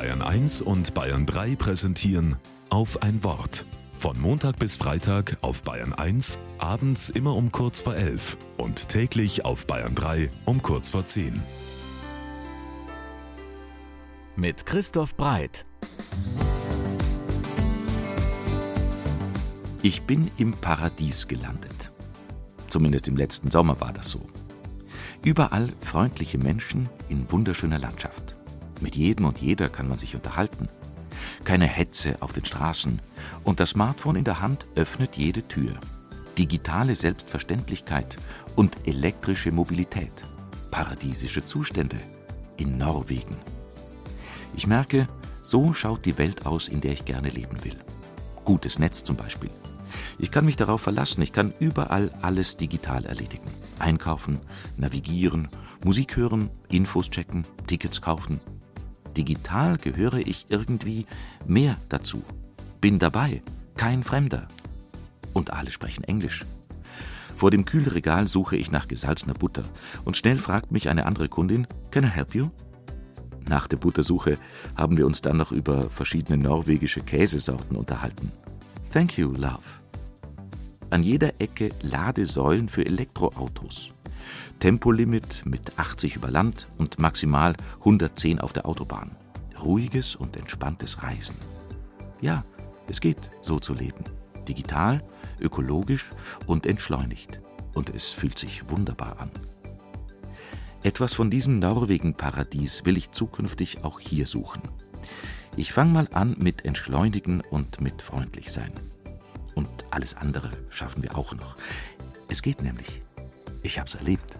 Bayern 1 und Bayern 3 präsentieren auf ein Wort. Von Montag bis Freitag auf Bayern 1, abends immer um kurz vor 11 und täglich auf Bayern 3 um kurz vor 10. Mit Christoph Breit. Ich bin im Paradies gelandet. Zumindest im letzten Sommer war das so. Überall freundliche Menschen in wunderschöner Landschaft. Mit jedem und jeder kann man sich unterhalten. Keine Hetze auf den Straßen und das Smartphone in der Hand öffnet jede Tür. Digitale Selbstverständlichkeit und elektrische Mobilität. Paradiesische Zustände in Norwegen. Ich merke, so schaut die Welt aus, in der ich gerne leben will. Gutes Netz zum Beispiel. Ich kann mich darauf verlassen, ich kann überall alles digital erledigen. Einkaufen, navigieren, Musik hören, Infos checken, Tickets kaufen. Digital gehöre ich irgendwie mehr dazu. Bin dabei, kein Fremder. Und alle sprechen Englisch. Vor dem Kühlregal suche ich nach gesalzener Butter und schnell fragt mich eine andere Kundin, Can I help you? Nach der Buttersuche haben wir uns dann noch über verschiedene norwegische Käsesorten unterhalten. Thank you, love. An jeder Ecke Ladesäulen für Elektroautos. Tempolimit mit 80 über Land und maximal 110 auf der Autobahn. Ruhiges und entspanntes Reisen. Ja, es geht, so zu leben. Digital, ökologisch und entschleunigt. Und es fühlt sich wunderbar an. Etwas von diesem Norwegen-Paradies will ich zukünftig auch hier suchen. Ich fange mal an mit Entschleunigen und mit freundlich sein. Und alles andere schaffen wir auch noch. Es geht nämlich. Ich hab's erlebt.